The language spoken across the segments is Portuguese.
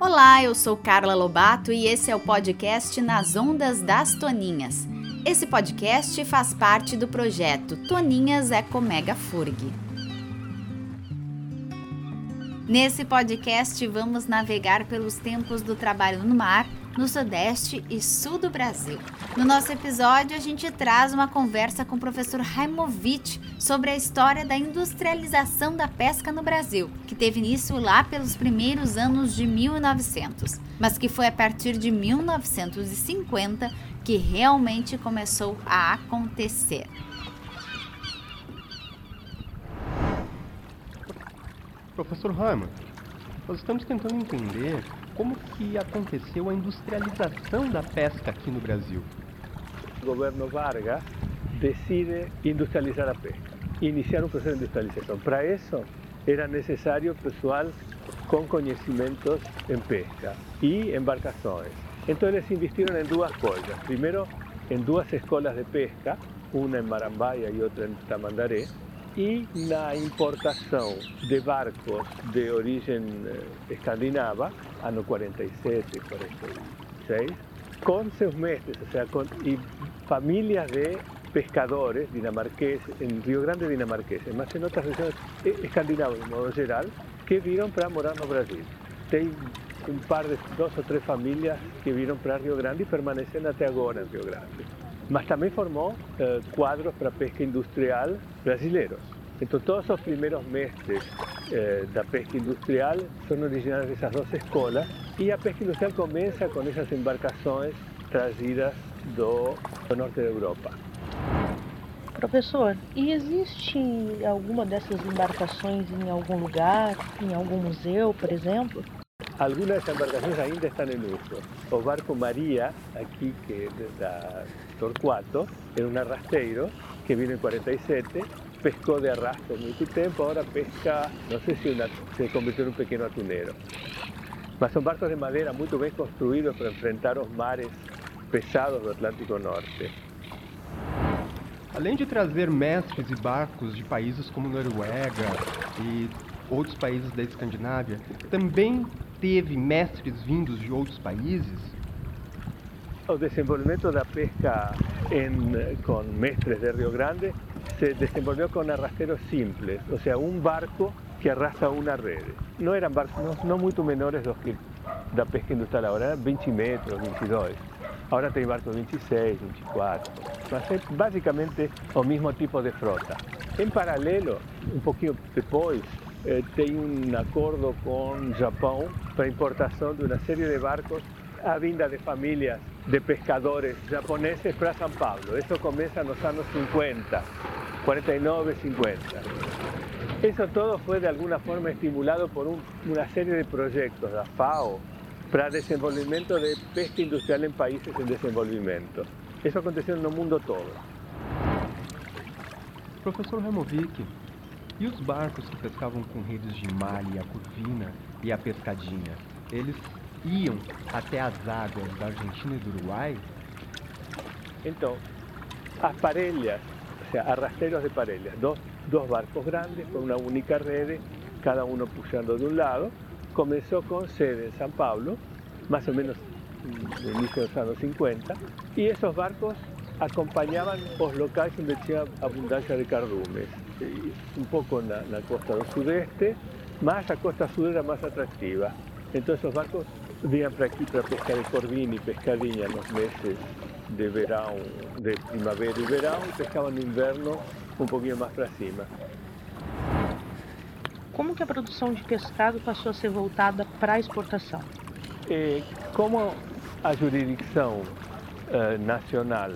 Olá, eu sou Carla Lobato e esse é o podcast Nas Ondas das Toninhas. Esse podcast faz parte do projeto Toninhas Eco Mega Furg. Nesse podcast vamos navegar pelos tempos do trabalho no mar no Sudeste e Sul do Brasil. No nosso episódio, a gente traz uma conversa com o professor Raimovic sobre a história da industrialização da pesca no Brasil, que teve início lá pelos primeiros anos de 1900, mas que foi a partir de 1950 que realmente começou a acontecer. Professor Raimundo, nós estamos tentando entender como que aconteceu a industrialização da pesca aqui no Brasil. O governo Vargas decide industrializar a pesca, iniciar um processo de industrialização. Para isso, era necessário pessoal com conhecimentos em pesca e embarcações. Então eles investiram em duas coisas. Primeiro, em duas escolas de pesca, uma em Marambaia e outra em Tamandaré, e na importação de barcos de origem eh, escandinava, año 47, 46, con sus mestres, o sea, con y familias de pescadores dinamarqueses, en Río Grande dinamarqueses, más en otras regiones escandinavas de modo general, que vieron para morar no Brasil. Tem un par de dos o tres familias que vieron para Río Grande y permanecen hasta ahora en Río Grande. Mas también formó eh, cuadros para pesca industrial brasileños. Então, todos os primeiros mestres eh, da pesca industrial são originários dessas duas escolas e a pesca industrial começa com essas embarcações trazidas do, do norte da Europa. Professor, e existe alguma dessas embarcações em algum lugar, em algum museu, por exemplo? Algunas embarcaciones ainda están en uso. O barco María, aquí que da Torcuato, era un arrasteiro que vino en 47, pescó de arrastre mucho tiempo, ahora pesca, no sé si una, se convirtió en un pequeño atunero. Mas son barcos de madera muy bien construidos para enfrentar los mares pesados do Atlântico Norte. Além de trazer mestres e barcos de países como Noruega e outros países da Escandinávia, também teve mestres vindos de outros países? O desenvolvimento da pesca em, com mestres de Rio Grande se desenvolveu com arrasteiros simples, ou seja, um barco que arrasta uma rede. Não eram barcos não muito menores do que da pesca industrial eram 20 metros, 22. Agora tem barcos 26, 24, mas é basicamente o mesmo tipo de frota. Em paralelo, um pouquinho depois, eh, tem um acordo com o para importação de uma série de barcos a vinda de famílias de pescadores japoneses para São Paulo. Isso começa nos anos 50, 49, 50. Isso todo foi de alguma forma estimulado por um, uma série de projetos da FAO para desenvolvimento de pesca industrial em países em desenvolvimento. Isso aconteceu no mundo todo. Professor Removic, e os barcos que pescavam com redes de malha, a curvina e a pescadinha, eles iam até as águas da Argentina e do Uruguai? Então, as parelhas, sea, de paredes, dos, dos barcos grandes con una única red, cada uno puyando de un lado. Comenzó con sede en San Pablo, más o menos mm, del inicio de los años 50, y esos barcos acompañaban los locales donde tenía abundancia de cardumes, un poco en la, costa del sudeste, más la costa sur era más atractiva. Entonces los barcos venían para aquí para pescar el corvini, pescadilla en los meses de verano, de primavera y verano, y pescaban en inverno un poquito más para cima. Como que a produção de pescado passou a ser voltada para a exportação? Eh, como a jurisdição eh, nacional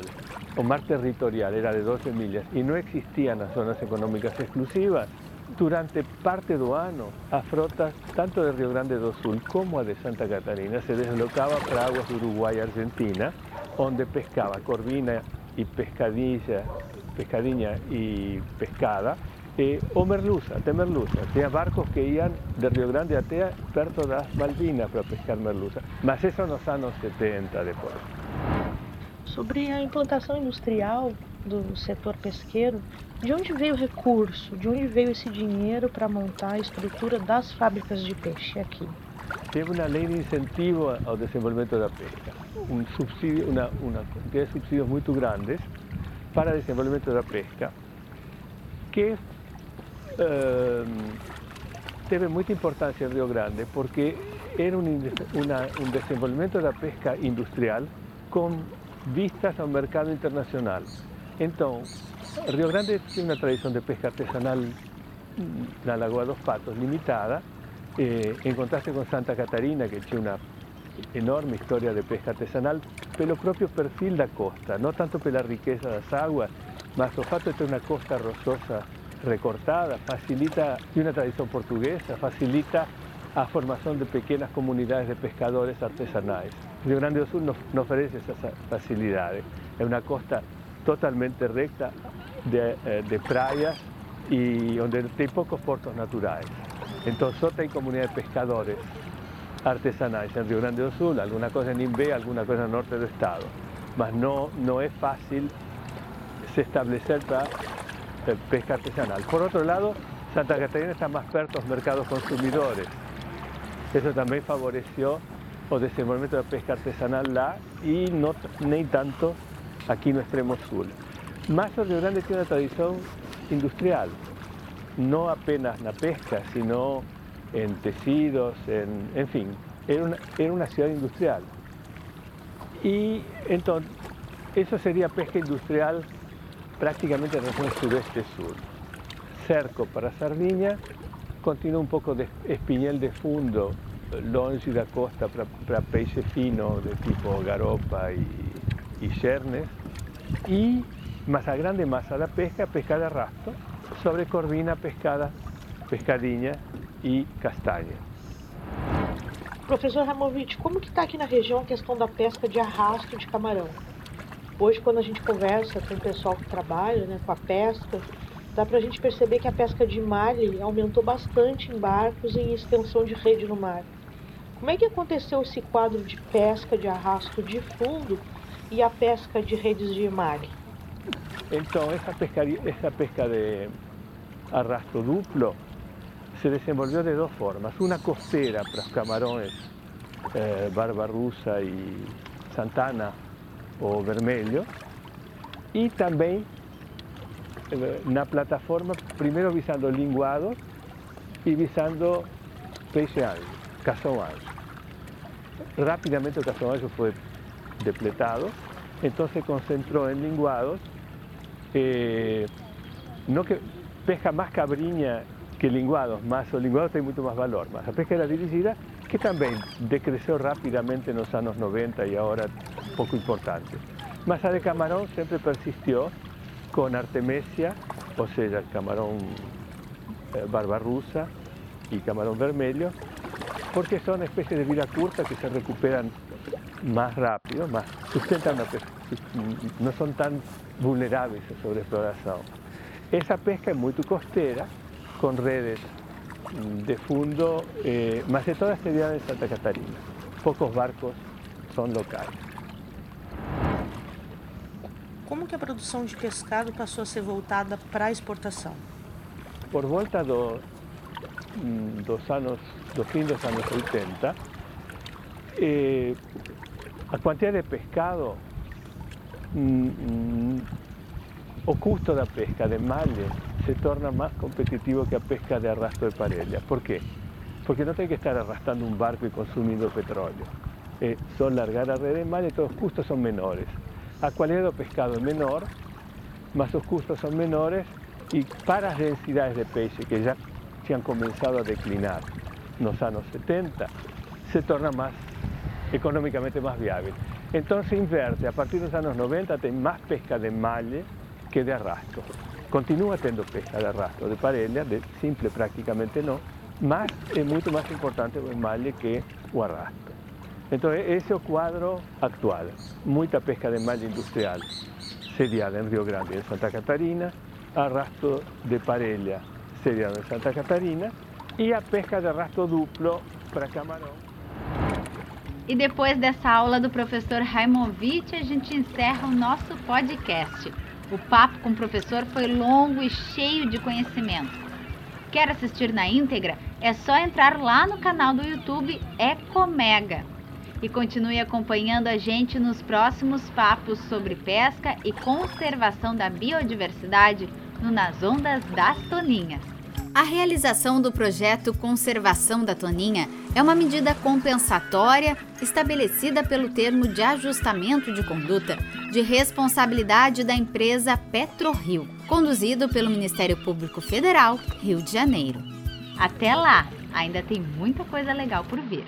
o mar territorial era de 12 millas y no existían las zonas económicas exclusivas, durante parte do ano, a frota tanto de Rio Grande do Sul como a de Santa Catarina se deslocaba para aguas de Uruguay y Argentina, donde pescaba corvina y pescadilla, pescadinha y pescada, eh, o merluza, até merluza. Tinha barcos que iam de Rio Grande até perto das Malvinas para pescar merluza. Mas isso nos anos 70 depois. sobre a implantação industrial do setor pesqueiro, de onde veio o recurso, de onde veio esse dinheiro para montar a estrutura das fábricas de peixe aqui? Teve uma lei de incentivo ao desenvolvimento da pesca, um subsídio, uma, uma quantidade de subsídios muito grandes para o desenvolvimento da pesca, que uh, teve muita importância em Rio Grande, porque era um, uma, um desenvolvimento da pesca industrial com vistas ao mercado internacional. Então, Rio Grande tem uma tradição de pesca artesanal na Lagoa dos Patos limitada, eh, en contraste con Santa Catarina, que tiene una enorme historia de pesca artesanal, pelo propio perfil da costa, no tanto pela riqueza das águas, mas o fato de ter uma costa rochosa recortada facilita, e uma tradição portuguesa, facilita a formação de pequenas comunidades de pescadores artesanais. Rio Grande do Sul nos, nos oferece essa facilidade. É uma costa totalmente recta de, eh, de praias e onde tem poucos portos naturais. Entonces, solo hay comunidades de pescadores artesanales en Río Grande do Sul, alguna cosa en Imbé, alguna cosa en el norte del estado. Mas no, no es fácil se establecer para eh, pesca artesanal. Por otro lado, Santa Catarina está más perto de los mercados consumidores. Eso también favoreció el desenvolvimiento de la pesca artesanal lá y no ni tanto aquí en el extremo sur. Más Río Grande tiene una tradición industrial no apenas la pesca, sino en tecidos, en, fin, era una, ciudad industrial. Y entonces, eso sería pesca industrial prácticamente en la región sudeste-sur. Cerco para Sardinia, continúa un poco de espinel de fundo, longe la costa para, peixe fino de tipo garopa y, y chernes, y más a grande masa la pesca, pesca de arrasto, sobre corvina, pescada, pescadinha e castanha. Professor Ramovich, como que está aqui na região a questão da pesca de arrasto de camarão? Hoje, quando a gente conversa com o pessoal que trabalha né, com a pesca, dá para a gente perceber que a pesca de malha aumentou bastante em barcos e em extensão de rede no mar. Como é que aconteceu esse quadro de pesca de arrasto de fundo e a pesca de redes de malha? Então, essa, pescaria, essa pesca de arrastro duplo se desenvolvió de dos formas. Una costera para los camarones eh, Barbarrusa y Santana o Vermelho y también eh, una plataforma primero visando linguados y visando peixe ancho, Rápidamente el caso fue depletado, entonces concentró en linguados, eh, no que pesca más cabriña que linguados, más o linguados tienen mucho más valor, más la pesca era dirigida, que también decreció rápidamente en los años 90 y ahora poco importante. Más de camarón siempre persistió con artemisia, o sea, camarón eh, barbarrusa y camarón vermelho, porque son especies de vida corta que se recuperan más rápido, más sustentan no son tan vulnerables a sobreexploración. Esa pesca es muy costera, con redes de fundo, eh, más de toda esta idea de Santa Catarina. Pocos barcos son locais. Como que a produção de pescado passou a ser voltada para a exportação? Por volta do, mm, dos anos, do fim dos anos 80, eh, a quantidade de pescado mm, o custo da pesca de malha se torna más competitivo que a pesca de arrastro de parella. ¿Por qué? Porque no tiene que estar arrastrando un barco y consumiendo petróleo. Eh, son largar a red de y todos los costos son menores. A cualidad del pescado es menor, más los costos son menores y para las densidades de peixe que ya se han comenzado a declinar en los años 70, se torna más económicamente más viable. Entonces inverte, a partir de los años 90 hay más pesca de malla que de arrastro. Continúa teniendo pesca de arrastro, de parella, de simple prácticamente no, mas es mucho más importante el malle que o arrastro. Entonces, ese es el cuadro actual. Mucha pesca de malla industrial sediada en Río Grande en Santa Catarina, arrastro de parella sediado en Santa Catarina y a pesca de arrastro duplo para camarón. E depois dessa aula do professor Raimovich, a gente encerra o nosso podcast. O papo com o professor foi longo e cheio de conhecimento. Quer assistir na íntegra? É só entrar lá no canal do YouTube Ecomega. E continue acompanhando a gente nos próximos papos sobre pesca e conservação da biodiversidade no Nas Ondas das Toninhas. A realização do projeto Conservação da Toninha é uma medida compensatória estabelecida pelo termo de ajustamento de conduta de responsabilidade da empresa PetroRio, conduzido pelo Ministério Público Federal, Rio de Janeiro. Até lá, ainda tem muita coisa legal por vir.